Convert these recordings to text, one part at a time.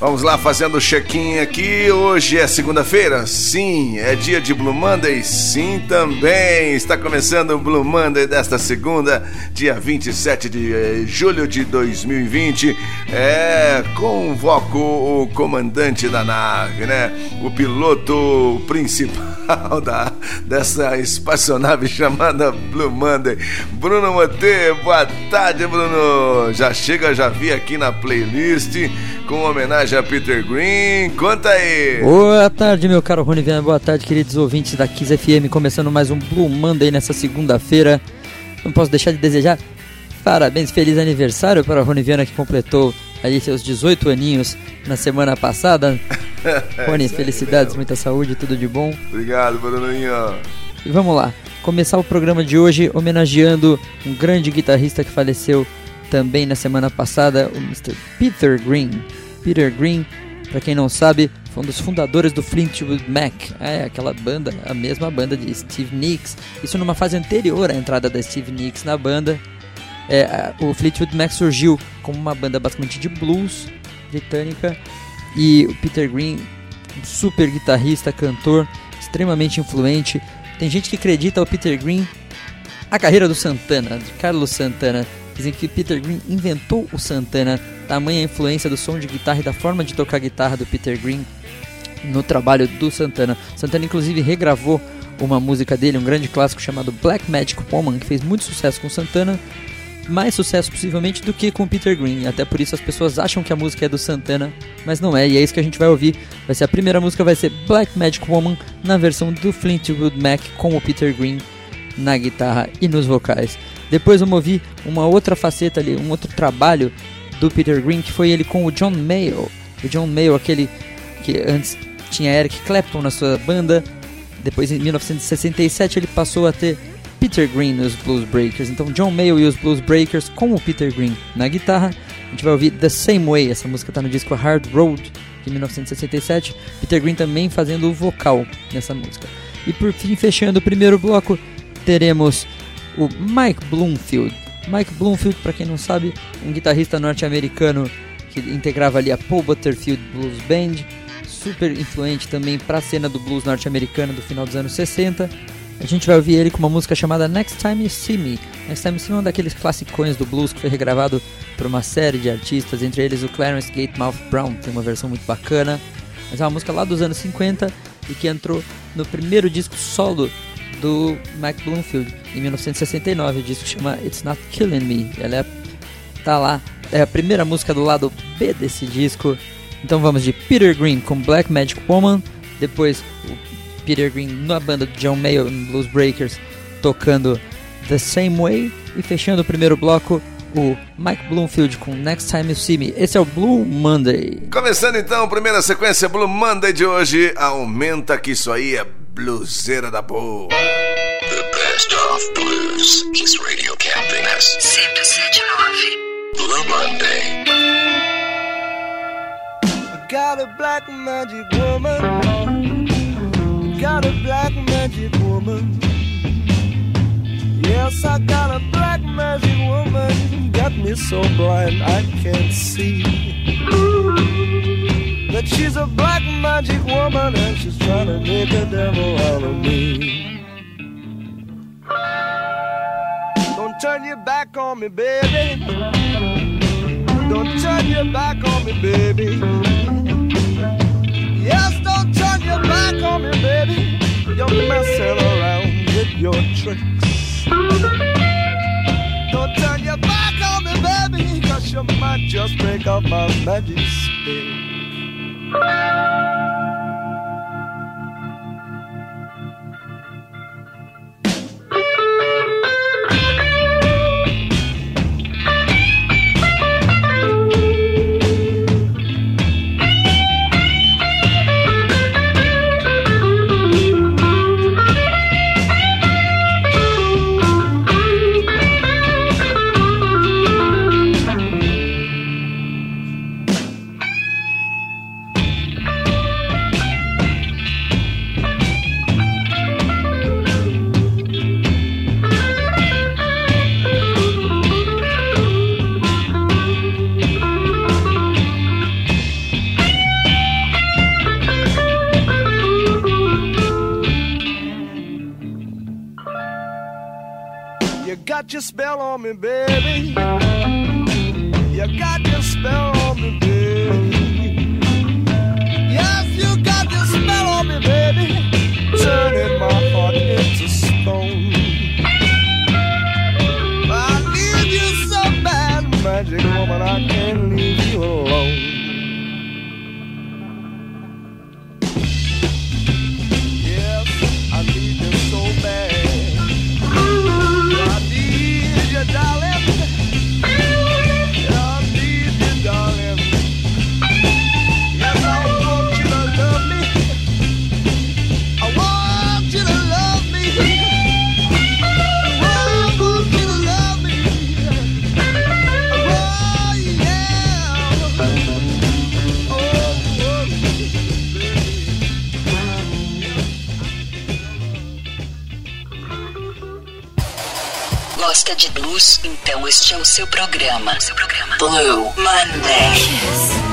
Vamos lá fazendo o check-in aqui. Hoje é segunda-feira? Sim. É dia de Blue Monday? Sim, também. Está começando o Blue Monday desta segunda, dia 27 de eh, julho de 2020. É, convoco o comandante da nave, né? O piloto principal da, dessa espaçonave chamada Blue Monday. Bruno Mote, boa tarde, Bruno. Já chega, já vi aqui na playlist com homenagem a Peter Green. Conta aí. Boa tarde, meu caro Rony Viana. Boa tarde, queridos ouvintes da Kiss FM. Começando mais um Blue Monday nessa segunda-feira. Não posso deixar de desejar parabéns, feliz aniversário para o Rony Viana que completou aí seus 18 aninhos na semana passada. Rony, é felicidades, muita saúde, tudo de bom. Obrigado, Bruninho. E vamos lá, começar o programa de hoje homenageando um grande guitarrista que faleceu também na semana passada, o Mr. Peter Green. Peter Green, para quem não sabe, foi um dos fundadores do Fleetwood Mac, é aquela banda, a mesma banda de Steve Nicks. Isso numa fase anterior à entrada da Steve Nicks na banda. É, o Fleetwood Mac surgiu como uma banda basicamente de blues britânica e o Peter Green, super guitarrista, cantor, extremamente influente. Tem gente que acredita o Peter Green a carreira do Santana, de Carlos Santana. Dizem que Peter Green inventou o Santana, tamanha influência do som de guitarra e da forma de tocar guitarra do Peter Green no trabalho do Santana. Santana inclusive regravou uma música dele, um grande clássico chamado Black Magic Woman, que fez muito sucesso com Santana, mais sucesso possivelmente do que com Peter Green. Até por isso as pessoas acham que a música é do Santana, mas não é. E é isso que a gente vai ouvir. Vai ser a primeira música, vai ser Black Magic Woman na versão do Fleetwood Mac com o Peter Green na guitarra e nos vocais. Depois vamos ouvir uma outra faceta ali, um outro trabalho do Peter Green, que foi ele com o John Mayall. O John Mayall, aquele que antes tinha Eric Clapton na sua banda. Depois, em 1967, ele passou a ter Peter Green nos Blues Breakers. Então, John Mayall e os Blues Breakers com o Peter Green na guitarra. A gente vai ouvir The Same Way, essa música está no disco Hard Road, de 1967. Peter Green também fazendo o vocal nessa música. E por fim, fechando o primeiro bloco, teremos o Mike Bloomfield. Mike Bloomfield, para quem não sabe, um guitarrista norte-americano que integrava ali a Paul Butterfield Blues Band, super influente também para a cena do blues norte-americano do final dos anos 60. A gente vai ouvir ele com uma música chamada Next Time You See Me. Next Time You See Me é um daqueles classicões do blues que foi regravado por uma série de artistas, entre eles o Clarence Gatemouth Brown, tem uma versão muito bacana. Mas é uma música lá dos anos 50 e que entrou no primeiro disco solo do Mike Bloomfield em 1969. O disco chama It's Not Killing Me. Ela é, tá lá, é a primeira música do lado B desse disco. Então vamos de Peter Green com Black Magic Woman, depois o Peter Green na banda do John Mayo no Blues Breakers tocando The Same Way e fechando o primeiro bloco o Mike Bloomfield com Next Time You See Me. Esse é o Blue Monday. Começando então, primeira sequência Blue Monday de hoje. Aumenta que isso aí é bluseira da boa. The best of blues. Kiss Radio Campinas. 107.9. Blue Monday. I got a black magic woman. Got a black magic woman. Yes, I got a black magic woman. Got me so blind I can't see. That she's a black magic woman and she's trying to make a devil out of me. Don't turn your back on me, baby. Don't turn your back on me, baby. Yes, don't turn your back on me, baby. You're messing around with your tricks. Don't turn your back on me, baby, cause you might just break off my magic stick. Your spell on me, baby. You got your spell on me, baby. Yes, you got your spell on me, baby. Turning my heart into stone. I need you so bad, magic woman. I can't leave Gosta de blues? Então este é o seu programa. Seu programa. Blue Monday.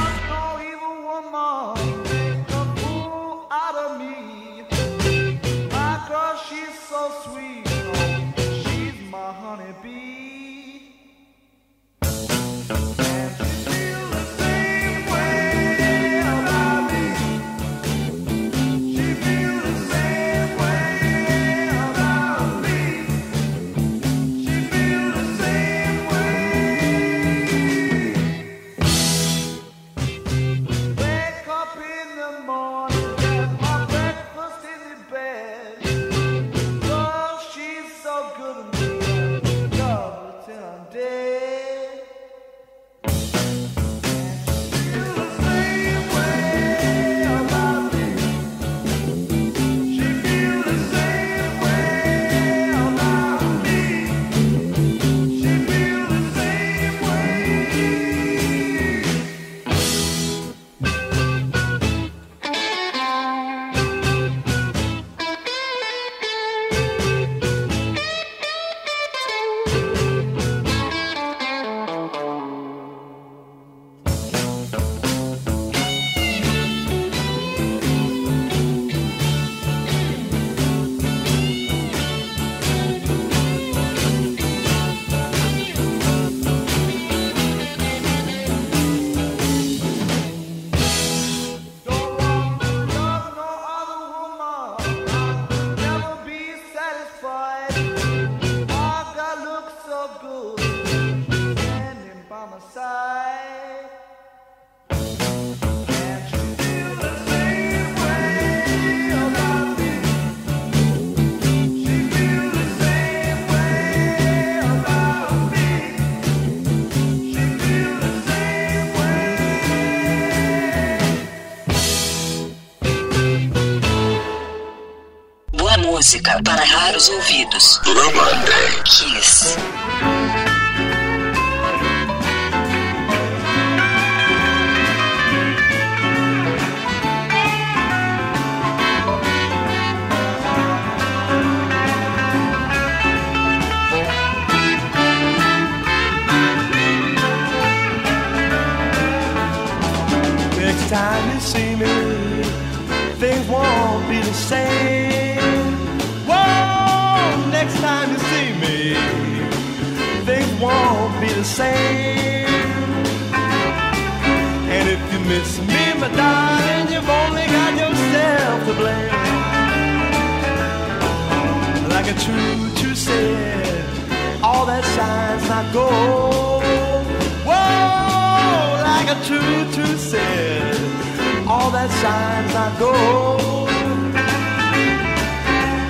Para raros ouvidos. Monday. Kiss. Same. And if you miss me, my darling, you've only got yourself to blame. Like a true, true said, all that shines not gold. Whoa, like a true, true said, all that shines not gold.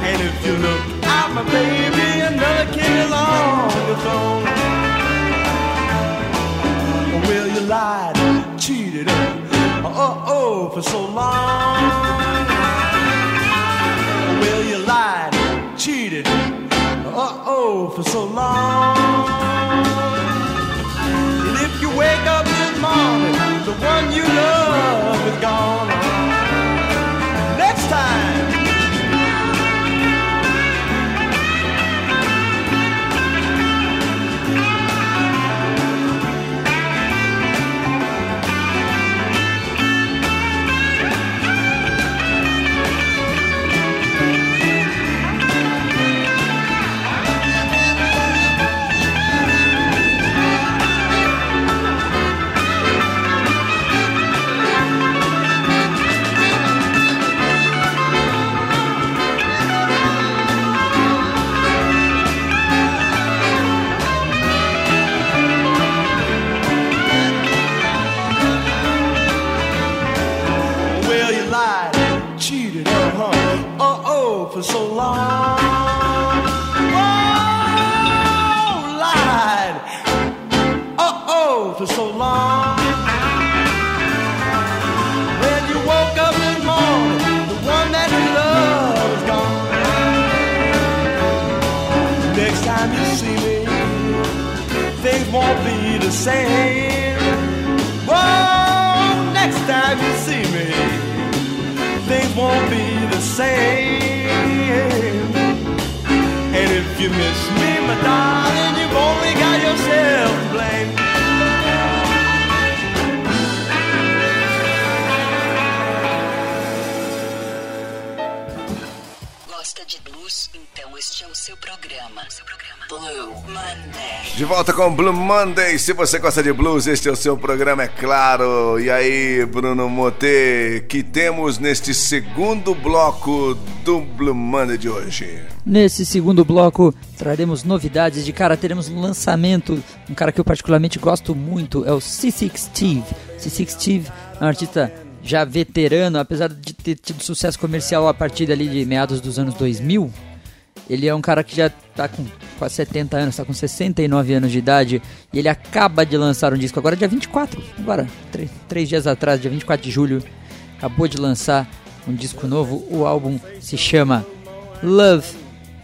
And if you look out, my baby, another king is on your throne. Well, you lied, cheated, uh oh, for so long. Well, you lied, cheated, uh oh, for so long. And if you wake up this morning, the one you love is gone. For so long. When you woke up this morning, the one that you love is gone. Next time you see me, things won't be the same. Whoa, next time you see me, things won't be the same. And if you miss me, my darling, you've only got yourself to blame. Programa. Seu programa. Blue Monday. De volta com Blue Monday. Se você gosta de blues, este é o seu programa, é claro. E aí, Bruno Moté, que temos neste segundo bloco do Blue Monday de hoje? Nesse segundo bloco, traremos novidades. De cara, teremos um lançamento. Um cara que eu particularmente gosto muito é o C6 Steve. C6 Steve é um artista já veterano, apesar de ter tido sucesso comercial a partir ali de meados dos anos 2000. Ele é um cara que já tá com quase 70 anos, tá com 69 anos de idade. E ele acaba de lançar um disco agora, dia 24. Agora, três, dias atrás, dia 24 de julho. Acabou de lançar um disco novo. O álbum se chama Love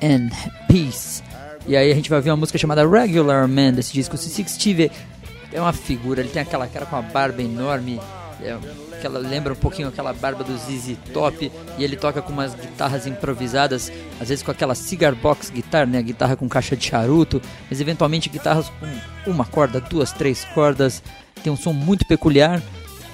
and Peace. E aí a gente vai ver uma música chamada Regular Man desse disco. O C6 Steve é uma figura, ele tem aquela cara com a barba enorme. É, aquela, lembra um pouquinho aquela barba do ZZ Top e ele toca com umas guitarras improvisadas, às vezes com aquela cigar box guitar, né, guitarra com caixa de charuto, mas eventualmente guitarras com uma corda, duas, três cordas, tem um som muito peculiar.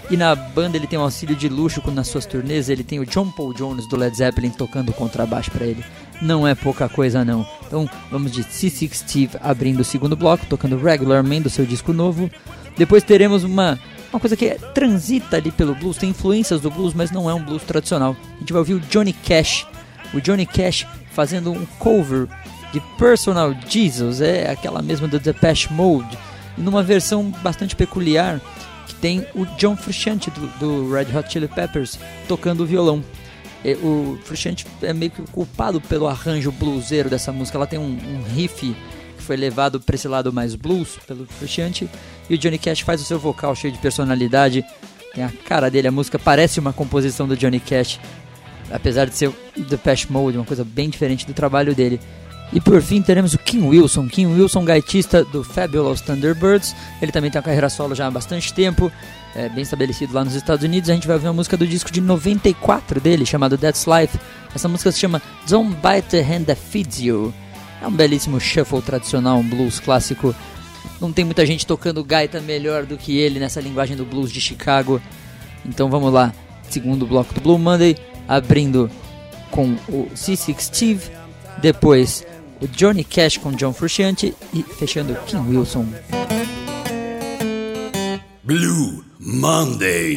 E na banda ele tem um auxílio de luxo nas suas turnês ele tem o John Paul Jones do Led Zeppelin tocando contrabaixo para ele. Não é pouca coisa não. Então vamos de C6 Steve abrindo o segundo bloco, tocando Regular Man do seu disco novo. Depois teremos uma uma coisa que é, transita ali pelo blues, tem influências do blues, mas não é um blues tradicional. A gente vai ouvir o Johnny Cash, o Johnny Cash fazendo um cover de Personal Jesus, é aquela mesma do Depeche Mode, numa versão bastante peculiar que tem o John Frusciante do, do Red Hot Chili Peppers tocando o violão. É, o Frusciante é meio que culpado pelo arranjo bluseiro dessa música, ela tem um, um riff que foi levado para esse lado mais blues pelo Frusciante e o Johnny Cash faz o seu vocal cheio de personalidade. Tem a cara dele, a música parece uma composição do Johnny Cash, apesar de ser The Patch Mode, uma coisa bem diferente do trabalho dele. E por fim teremos o Kim Wilson, Kim Wilson, gaitista do Fabulous Thunderbirds. Ele também tem uma carreira solo já há bastante tempo, é, bem estabelecido lá nos Estados Unidos. A gente vai ouvir uma música do disco de 94 dele, chamado That's Life. Essa música se chama Don't Bite the Hand That Feeds You. É um belíssimo shuffle tradicional, um blues clássico. Não tem muita gente tocando gaita melhor do que ele nessa linguagem do blues de Chicago. Então vamos lá, segundo bloco do Blue Monday, abrindo com o C6 Steve, depois o Johnny Cash com John Frusciante e fechando Kim Wilson. Blue Monday.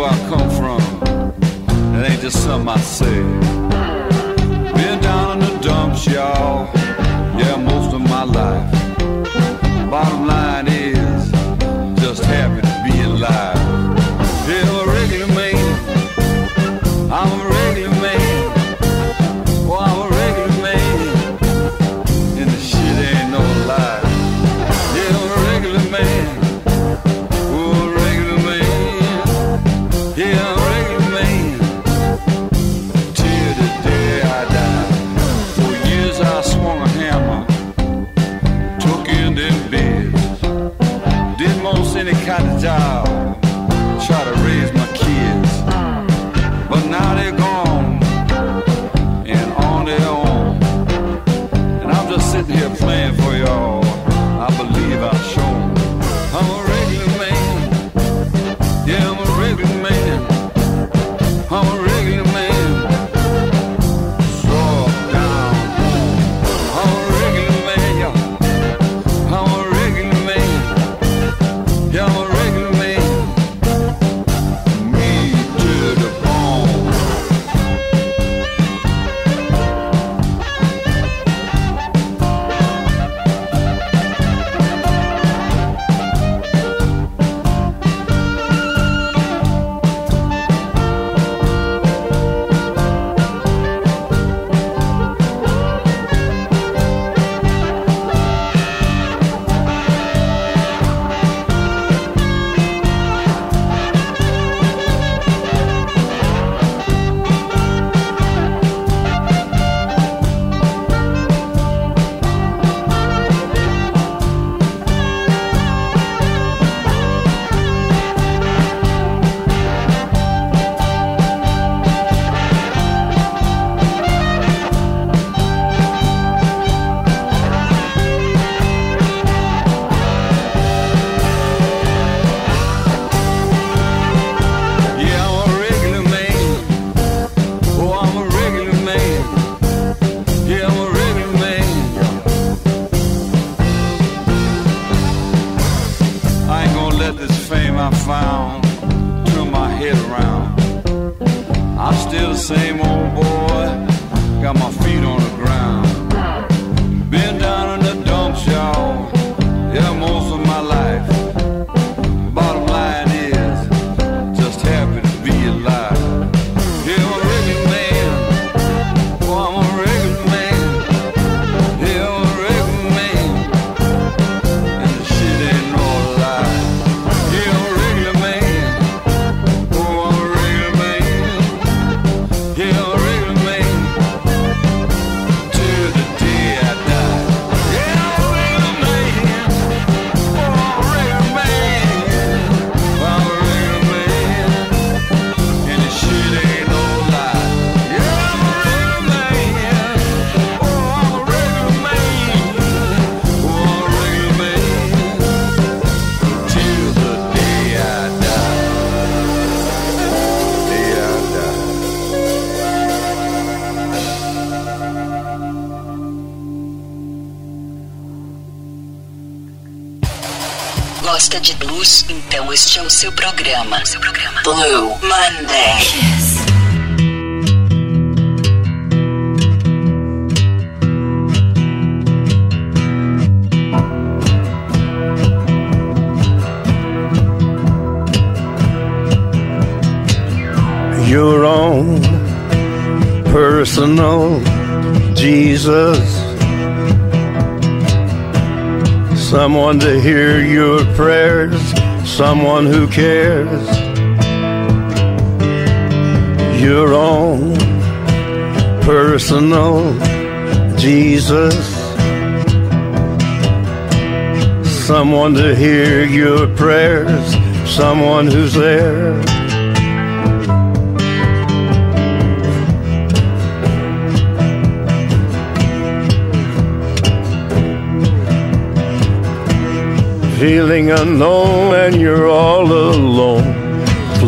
Where I come from. It ain't just something I say. Been down in the dumps, y'all. try to raise my kids. But now they're gone and on their own. And I'm just sitting here playing for y'all. Blue Monday. your own personal Jesus. Someone to hear your prayers, someone who cares. Your own personal Jesus. Someone to hear your prayers, someone who's there. feeling unknown and you're all alone.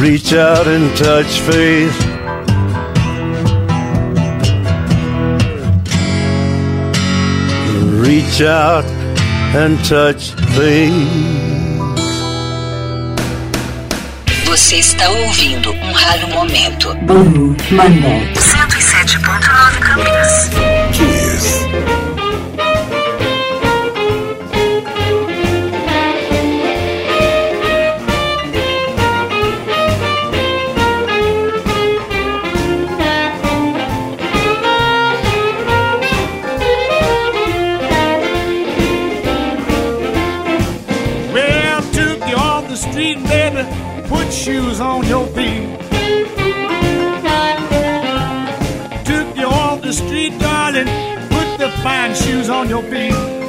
Reach out and touch faith. Reach out and touch faith. Você está ouvindo um raro momento. Blue Monday. 107.9 Campinas. Kiss. Put shoes on your feet. Took you off the street, darling, put the fine shoes on your feet.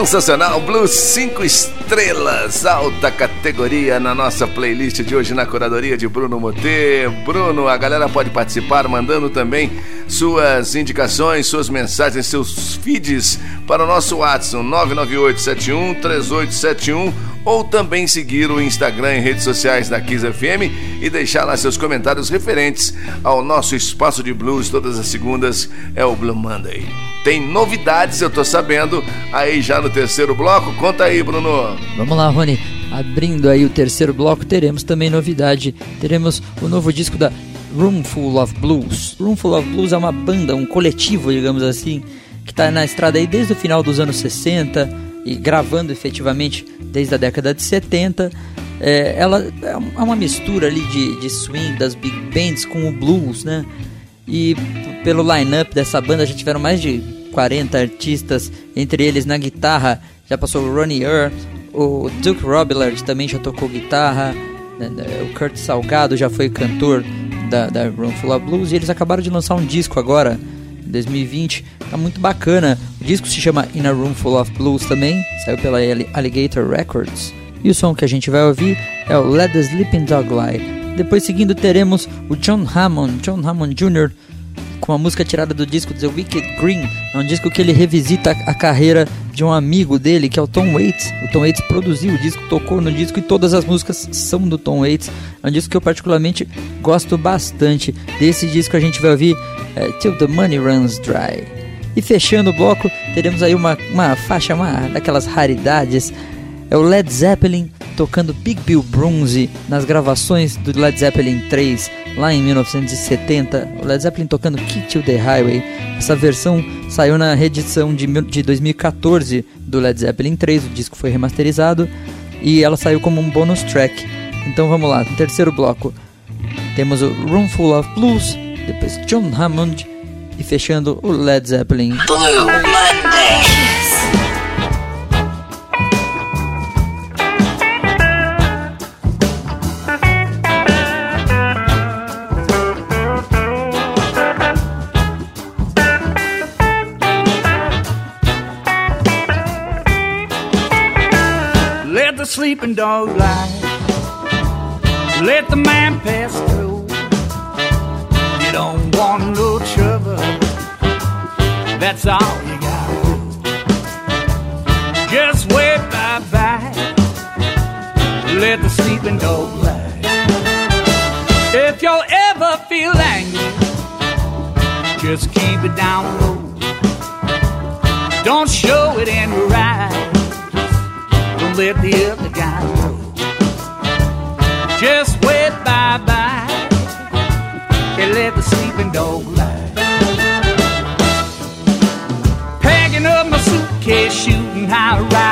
Sensacional, Blues 5 estrelas, alta categoria na nossa playlist de hoje na curadoria de Bruno Motê. Bruno, a galera pode participar mandando também suas indicações, suas mensagens, seus feeds para o nosso WhatsApp 998713871 ou também seguir o Instagram e redes sociais da Kiss FM e deixar lá seus comentários referentes ao nosso espaço de blues todas as segundas é o Blue Monday. Tem novidades, eu tô sabendo, aí já no terceiro bloco. Conta aí, Bruno. Vamos lá, Rony. Abrindo aí o terceiro bloco, teremos também novidade. Teremos o novo disco da Roomful of Blues. Roomful of Blues é uma banda, um coletivo, digamos assim, que está na estrada aí desde o final dos anos 60 e gravando efetivamente desde a década de 70. É, ela é uma mistura ali de, de swing das big bands com o blues, né? E pelo line-up dessa banda já tiveram mais de 40 artistas, entre eles na guitarra já passou o Ronnie Earl, o Duke Robillard também já tocou guitarra, né, né, o Kurt Salgado já foi cantor da, da Roomful of Blues e eles acabaram de lançar um disco agora, em 2020, tá muito bacana. O disco se chama In a Roomful of Blues também, saiu pela Alligator Records E o som que a gente vai ouvir é o Let the Sleeping Dog Lie. Depois seguindo teremos o John Hammond, John Hammond Jr., com uma música tirada do disco The Wicked Green. É um disco que ele revisita a carreira de um amigo dele, que é o Tom Waits. O Tom Waits produziu o disco, tocou no disco e todas as músicas são do Tom Waits. É um disco que eu particularmente gosto bastante. Desse disco a gente vai ouvir é, Till the Money Runs Dry. E fechando o bloco, teremos aí uma, uma faixa, uma daquelas raridades. É o Led Zeppelin tocando Big Bill Brunsey nas gravações do Led Zeppelin 3 lá em 1970. O Led Zeppelin tocando Kick to the Highway. Essa versão saiu na reedição de, de 2014 do Led Zeppelin 3. O disco foi remasterizado e ela saiu como um bonus track. Então vamos lá, terceiro bloco temos o Room Full of Blues, depois John Hammond e fechando o Led Zeppelin. Blue Monday. Sleeping dog lie. Let the man pass through. You don't want no trouble. That's all you gotta do. Just wait bye bye. Let the sleeping dog lie. If you'll ever feel angry, just keep it down low. Don't show it in let the other guy know. Just wait bye bye and let the sleeping dog lie. Packing up my suitcase, shooting high, riding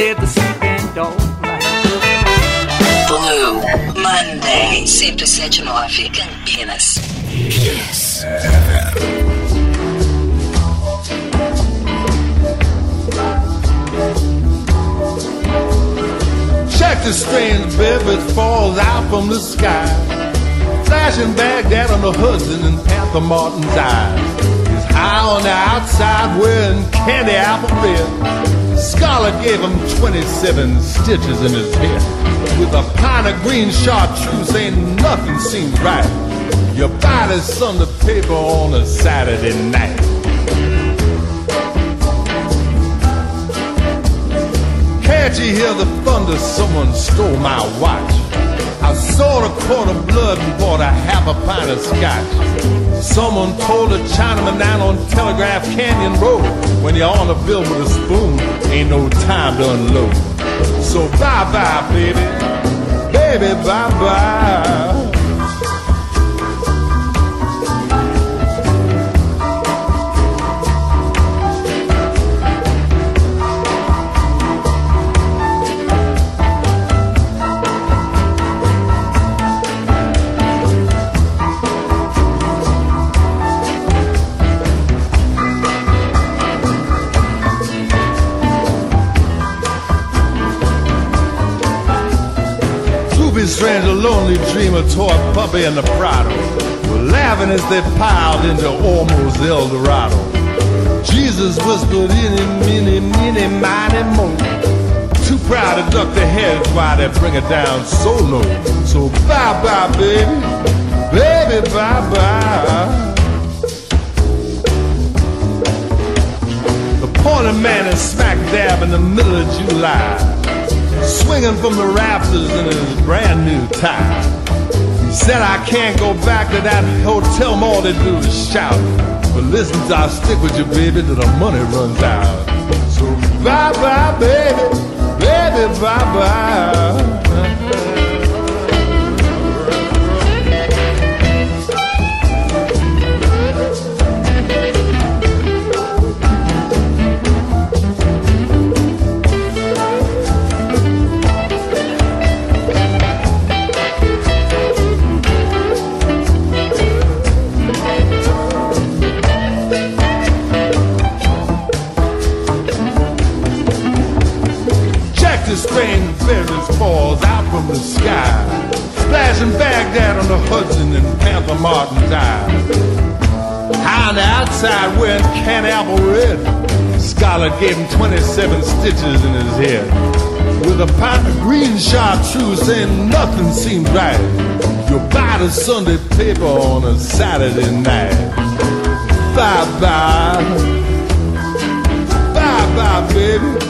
and let the sleeping dog lie. Blue Monday. 1079 Campinas. Check the strange baby falls out from the sky. Flashing Baghdad on the Hudson and Panther Martin's eyes. He's high on the outside wearing candy apple red. Scholar gave him 27 stitches in his head. With a pint of green chartreuse, ain't nothing seems right. You buy this Sunday paper on a Saturday night. Can't you hear the thunder? Someone stole my watch. I sold a quart of blood and bought a half a pint of scotch. Someone told a Chinaman down on Telegraph Canyon Road, when you're on a bill with a spoon, ain't no time to unload. So bye bye, baby, baby, bye bye. Lonely dreamer toy puppy and the Prado were laughing as they piled into almost El Dorado. Jesus whispered, "Any, mini, mini, miny, mo." Too proud to duck their heads while they bring it down so low. So bye bye, baby, baby, bye bye. The pointer man is smack dab in the middle of July, swinging from the rafters in his brand new tie. He said I can't go back to that hotel, all they do is shout. But listen, I'll stick with you, baby, till the money runs out. So bye bye, baby, baby, bye bye. The feathers falls out from the sky. Splashing Baghdad on the Hudson and Panther Martin's eye. High on the outside wearing can apple red. Scholar gave him 27 stitches in his head. With a pint of green chartreuse saying nothing seemed right. You buy the Sunday paper on a Saturday night. Bye bye. Bye bye, baby.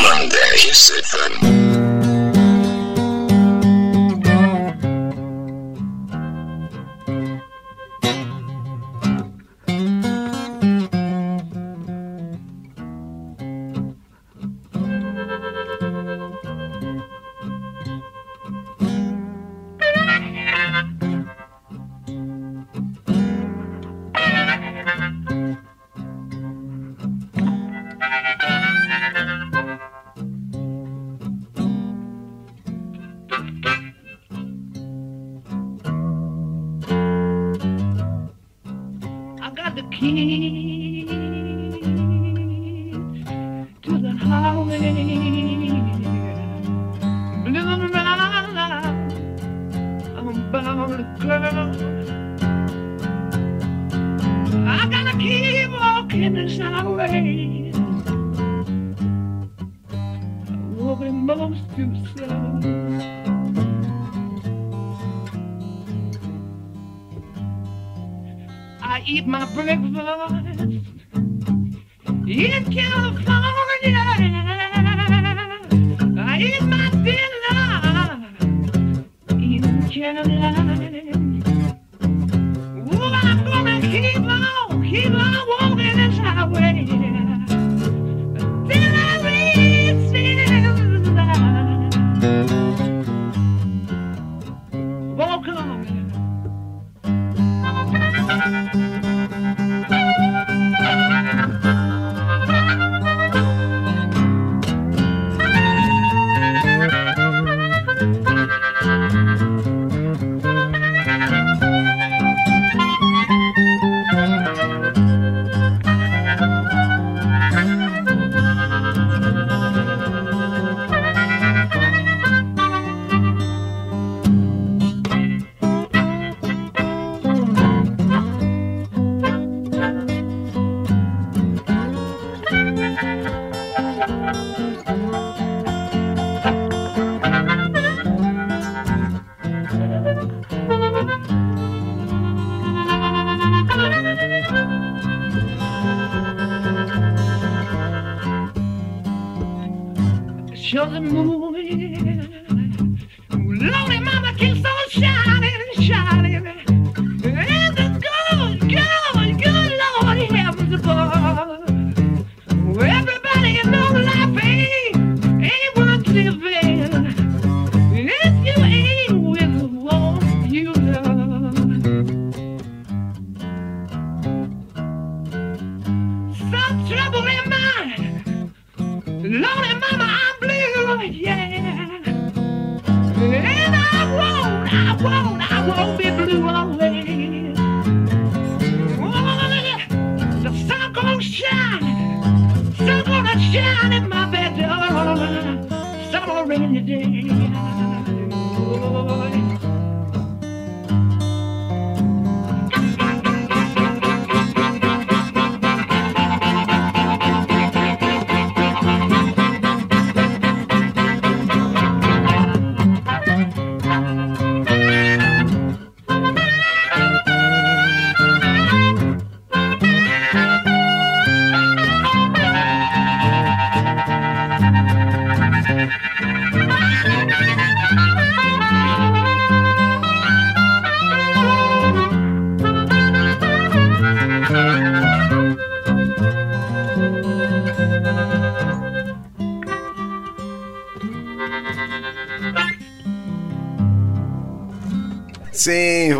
Monday, 7.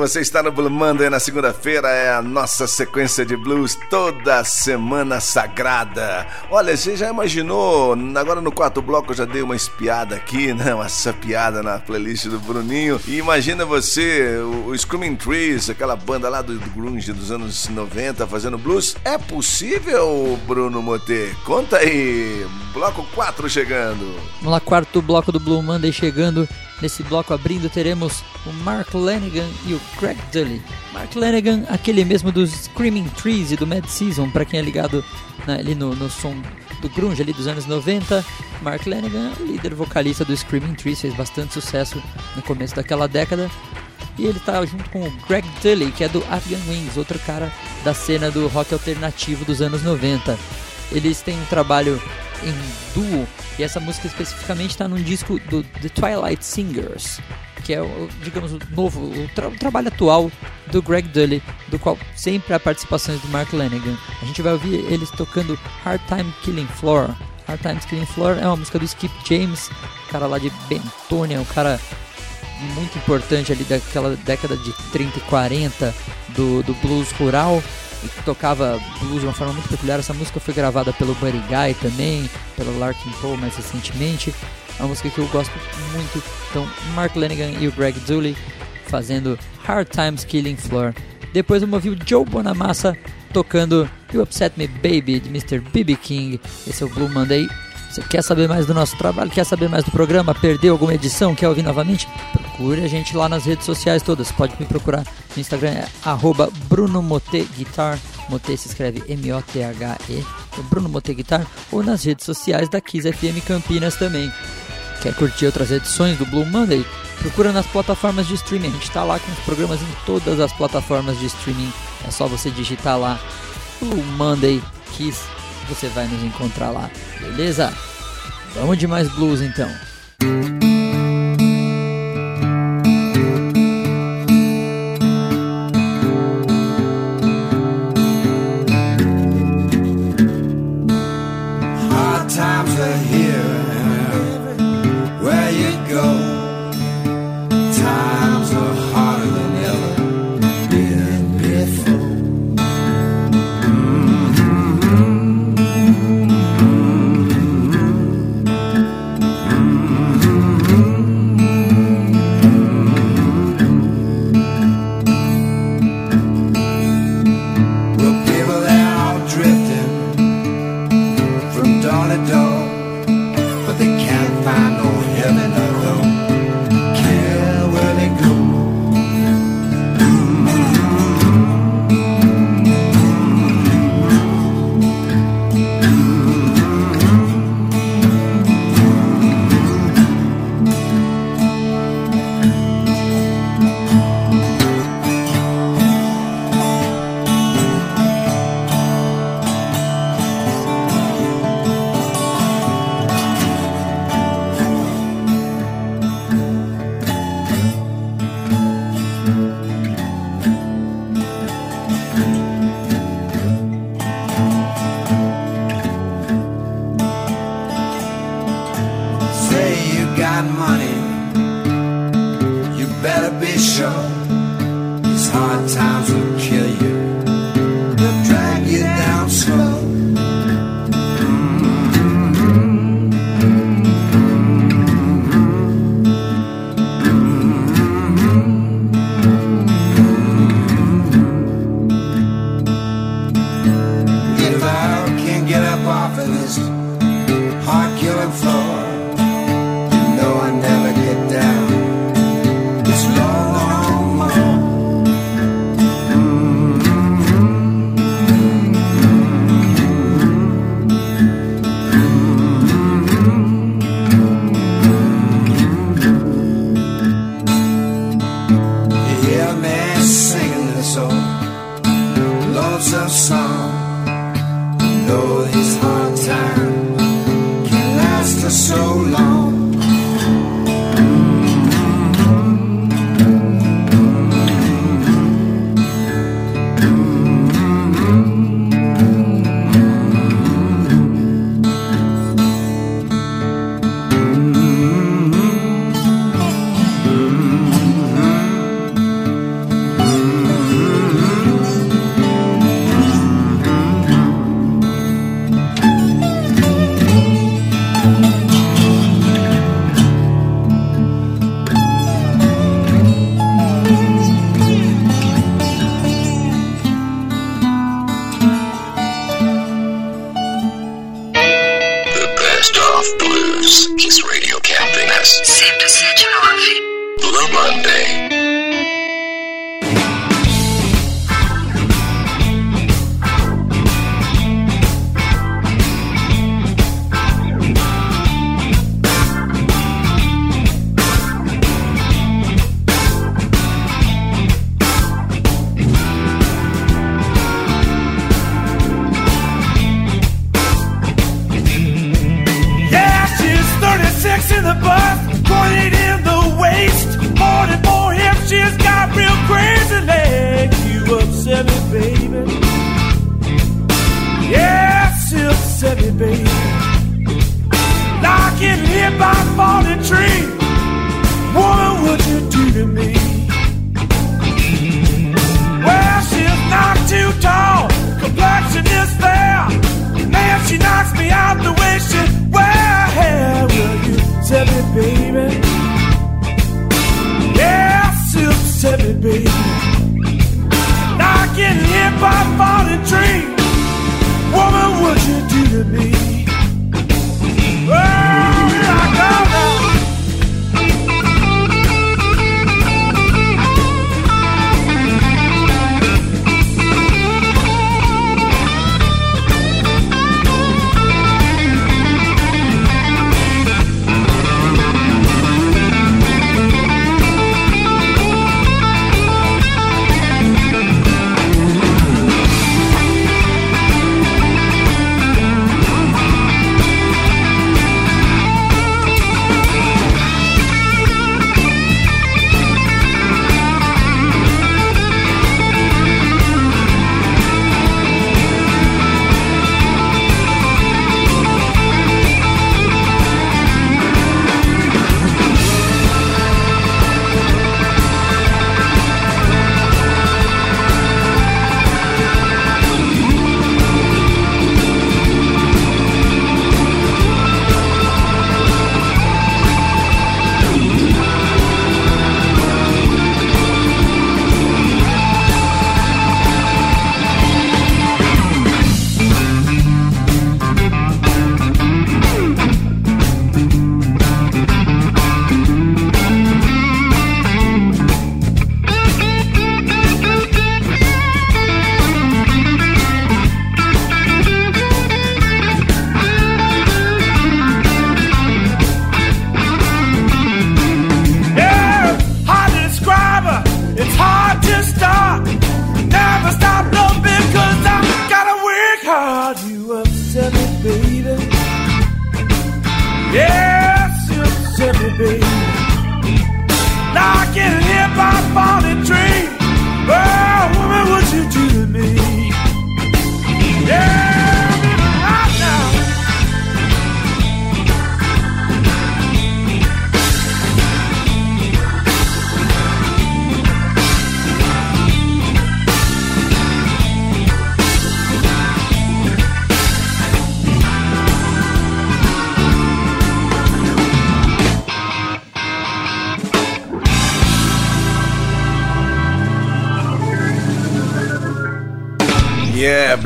Você está no Blue Monday na segunda-feira, é a nossa sequência de blues toda semana sagrada. Olha, você já imaginou? Agora no quarto bloco eu já dei uma espiada aqui, né? Uma sapiada na playlist do Bruninho. E imagina você, o, Screaming Trees, aquela banda lá do, grunge dos anos 90 fazendo blues. É possível, Bruno Moté? Conta aí. Bloco 4 chegando. Vamos lá, quarto bloco do Blue Monday chegando. Nesse bloco abrindo teremos o Mark Lanigan e o Craig Dully. Mark Lanigan, aquele mesmo dos Screaming Trees e do Mad Season, para quem é ligado né, ali no, no som do grunge ali dos anos 90. Mark Lanigan, líder vocalista do Screaming Trees, fez bastante sucesso no começo daquela década. E ele tá junto com o Greg Dully, que é do Afghan Wings, outro cara da cena do rock alternativo dos anos 90. Eles têm um trabalho em duo e essa música especificamente está num disco do The Twilight Singers, que é o, digamos, o novo, o, tra o trabalho atual do Greg Dully, do qual sempre há participações do Mark Lanigan. A gente vai ouvir eles tocando Hard Time Killing Floor. Hard Time Killing Floor é uma música do Skip James, cara lá de Bentonia, um cara muito importante ali daquela década de 30 e 40 do, do blues rural que tocava blues de uma forma muito peculiar. Essa música foi gravada pelo Buddy Guy também, pelo Larkin Poe mais recentemente. É uma música que eu gosto muito. Então, Mark Lanigan e o Greg Dully fazendo Hard Times Killing Floor. Depois eu movi o Joe Bonamassa tocando You Upset Me Baby de Mr. B.B. King. Esse é o Blue Monday. Você quer saber mais do nosso trabalho? Quer saber mais do programa? Perdeu alguma edição? Quer ouvir novamente? Procure a gente lá nas redes sociais todas. Pode me procurar no Instagram, é arroba Bruno Mote Guitar. Mote se escreve M-O-T-H-E. Bruno Mote Guitar. Ou nas redes sociais da Kiss FM Campinas também. Quer curtir outras edições do Blue Monday? Procura nas plataformas de streaming. A gente está lá com os programas em todas as plataformas de streaming. É só você digitar lá Blue Monday Kiss. Você vai nos encontrar lá. Beleza? Vamos de mais blues então.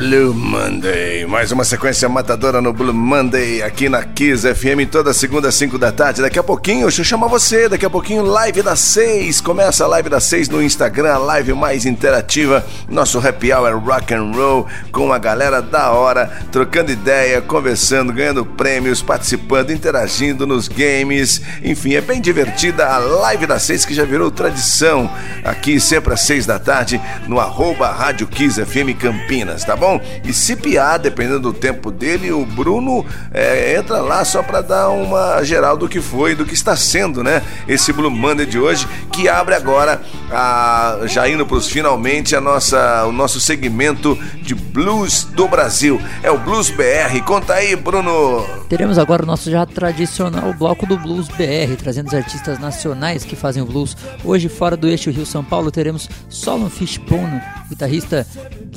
Blue Monday. Mais uma sequência matadora no Blue Monday aqui na Kiss FM toda segunda às 5 da tarde. Daqui a pouquinho, deixa eu chamar você. Daqui a pouquinho, live das 6. Começa a live das 6 no Instagram, a live mais interativa. Nosso happy hour rock and roll com a galera da hora, trocando ideia, conversando, ganhando prêmios, participando, interagindo nos games. Enfim, é bem divertida a live das 6 que já virou tradição aqui sempre às 6 da tarde no arroba Rádio Kiss FM Campinas, tá bom? E se piar, dependendo do tempo dele, o Bruno é, entra lá só pra dar uma geral do que foi, do que está sendo, né? Esse Blue Monday de hoje, que abre agora, a, já indo pros finalmente, a nossa, o nosso segmento de blues do Brasil. É o Blues BR. Conta aí, Bruno. Teremos agora o nosso já tradicional bloco do Blues BR, trazendo os artistas nacionais que fazem o blues. Hoje, fora do eixo Rio-São Paulo, teremos Solon Fishbone, guitarrista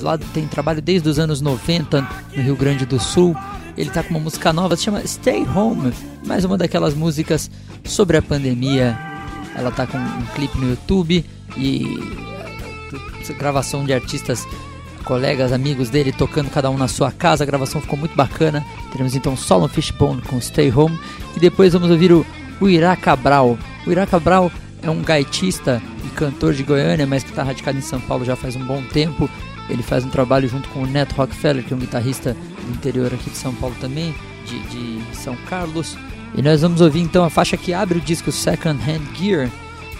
lá tem trabalho desde os anos 90 no Rio Grande do Sul. Ele tá com uma música nova, se chama Stay Home, mais uma daquelas músicas sobre a pandemia. Ela tá com um clipe no YouTube e eh, gravação de artistas colegas, amigos dele tocando cada um na sua casa. A gravação ficou muito bacana. Teremos então Solon Fishbone com Stay Home e depois vamos ouvir o, o Ira Cabral. O Ira Cabral é um gaitista e cantor de Goiânia, mas que está radicado em São Paulo já faz um bom tempo. Ele faz um trabalho junto com o Neto Rockefeller, que é um guitarrista do interior aqui de São Paulo também, de, de São Carlos. E nós vamos ouvir então a faixa que abre o disco Second Hand Gear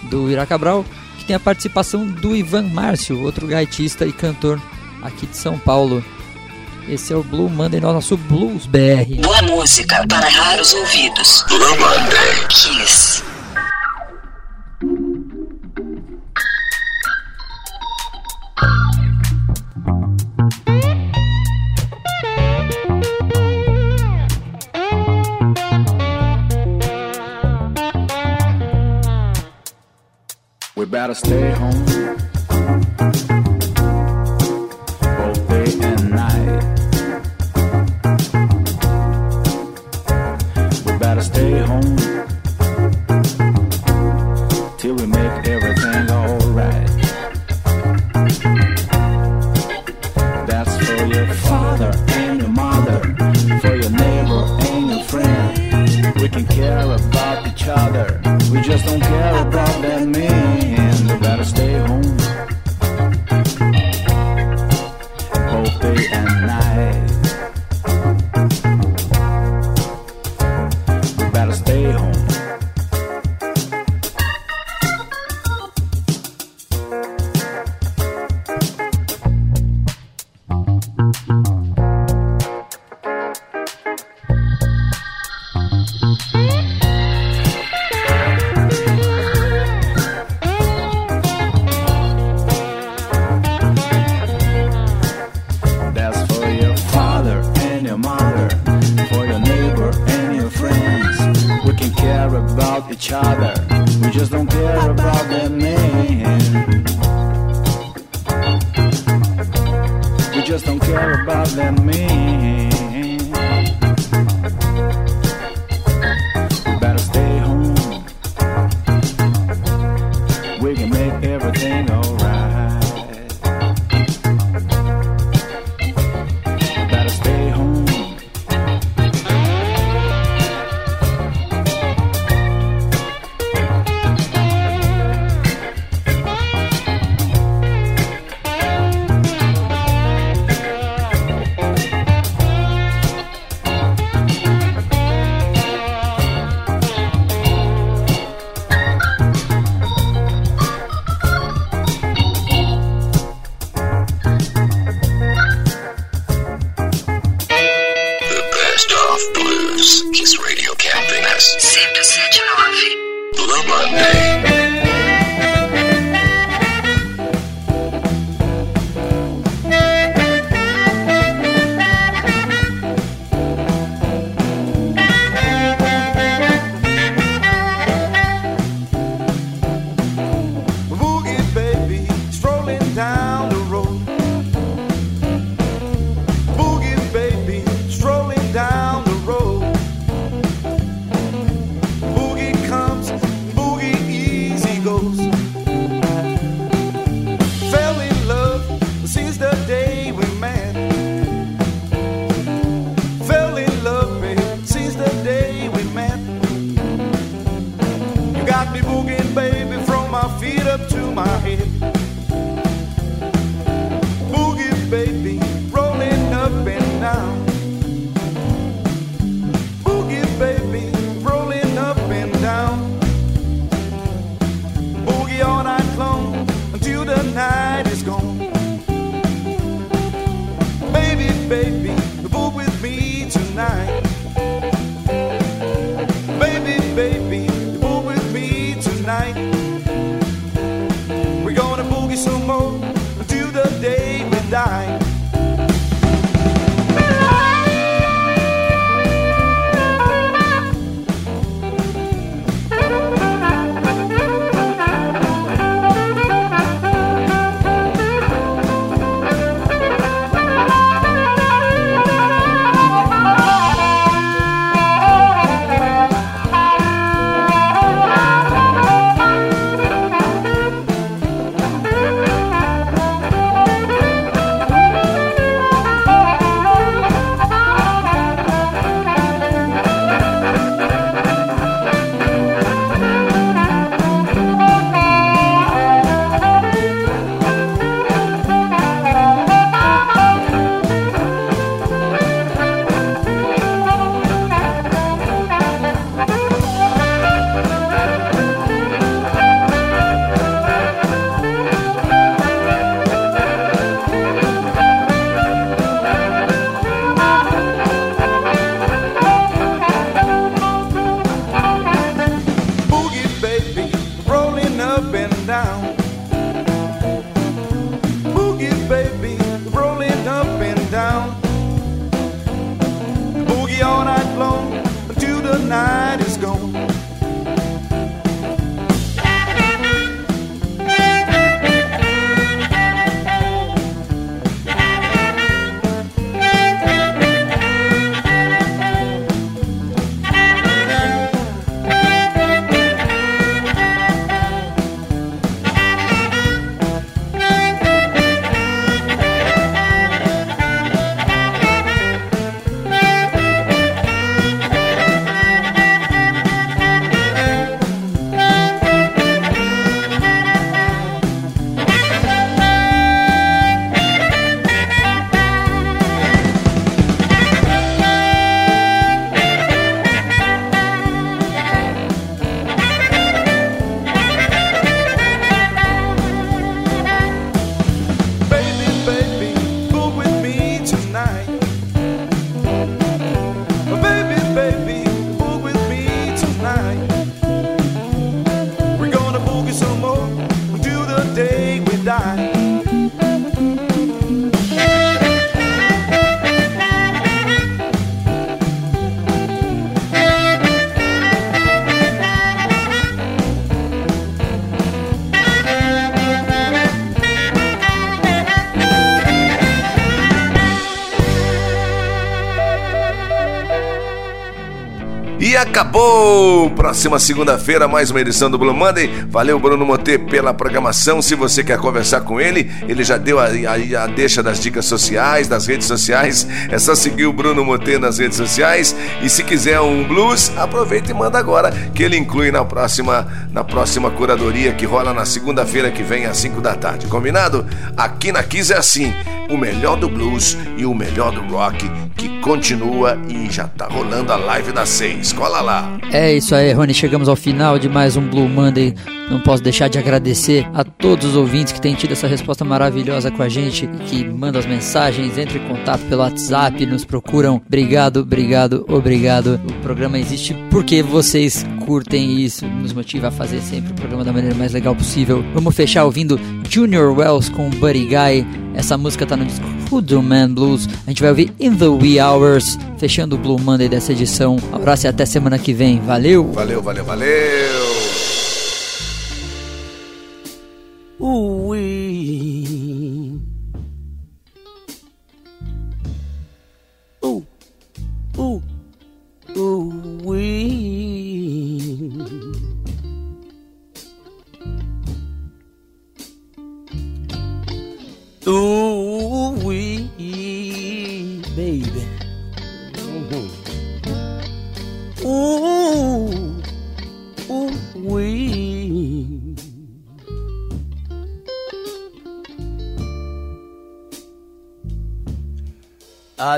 do Ira Cabral, que tem a participação do Ivan Márcio, outro gaitista e cantor aqui de São Paulo. Esse é o Blue Monday, nosso Blues BR. Boa música para raros ouvidos. Blue Monday. Kiss. We better stay home acabou! Próxima segunda-feira, mais uma edição do Blue Monday. Valeu, Bruno Motê, pela programação. Se você quer conversar com ele, ele já deu a, a, a deixa das dicas sociais, das redes sociais. É só seguir o Bruno Motê nas redes sociais. E se quiser um blues, aproveita e manda agora, que ele inclui na próxima, na próxima curadoria que rola na segunda-feira que vem às 5 da tarde. Combinado? Aqui na Kiss é assim: o melhor do blues e o melhor do rock continua e já tá rolando a live das 6. Cola lá. É isso aí, Rony. Chegamos ao final de mais um Blue Monday. Não posso deixar de agradecer a todos os ouvintes que têm tido essa resposta maravilhosa com a gente, que mandam as mensagens, entram em contato pelo WhatsApp, nos procuram. Obrigado, obrigado, obrigado. O programa existe porque vocês curtem isso, nos motiva a fazer sempre o programa da maneira mais legal possível. Vamos fechar ouvindo Junior Wells com Buddy Guy. Essa música tá no disco Hoodoo Man Blues. A gente vai ouvir In the Wee Hours, fechando o Blue Monday dessa edição. Abraço e até semana que vem. Valeu! Valeu, valeu, valeu! Ooh wee.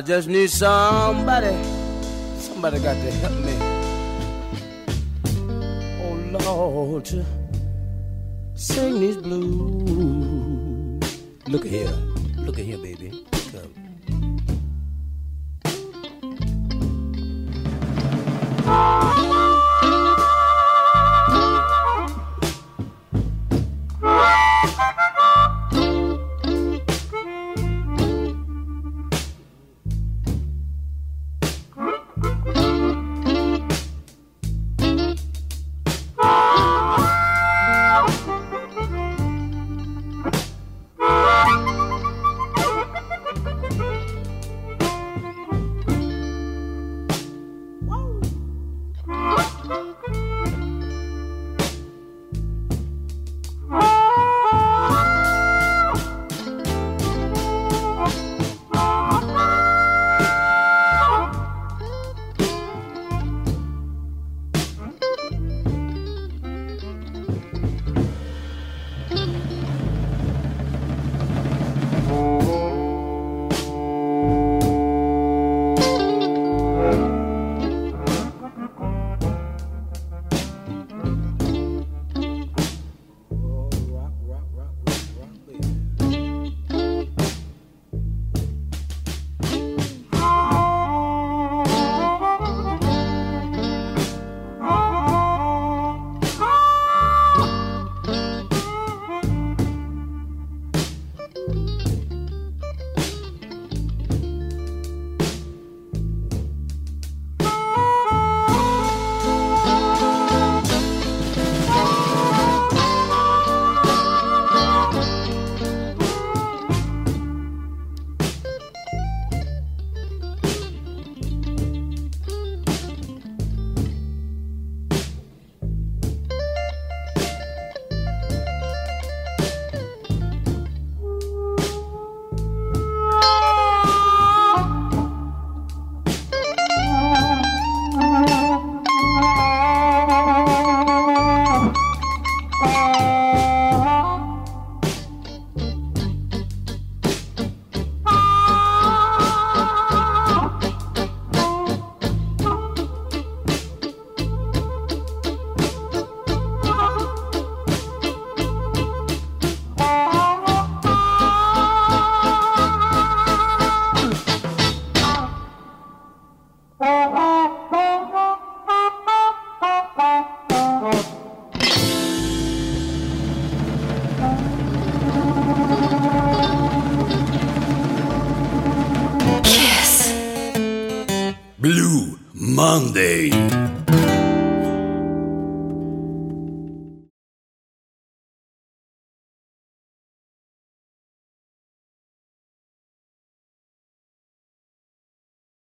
Just need somebody, somebody got to help me. Oh Lord, sing these blues. Look at here, look at here, baby. Blue Monday.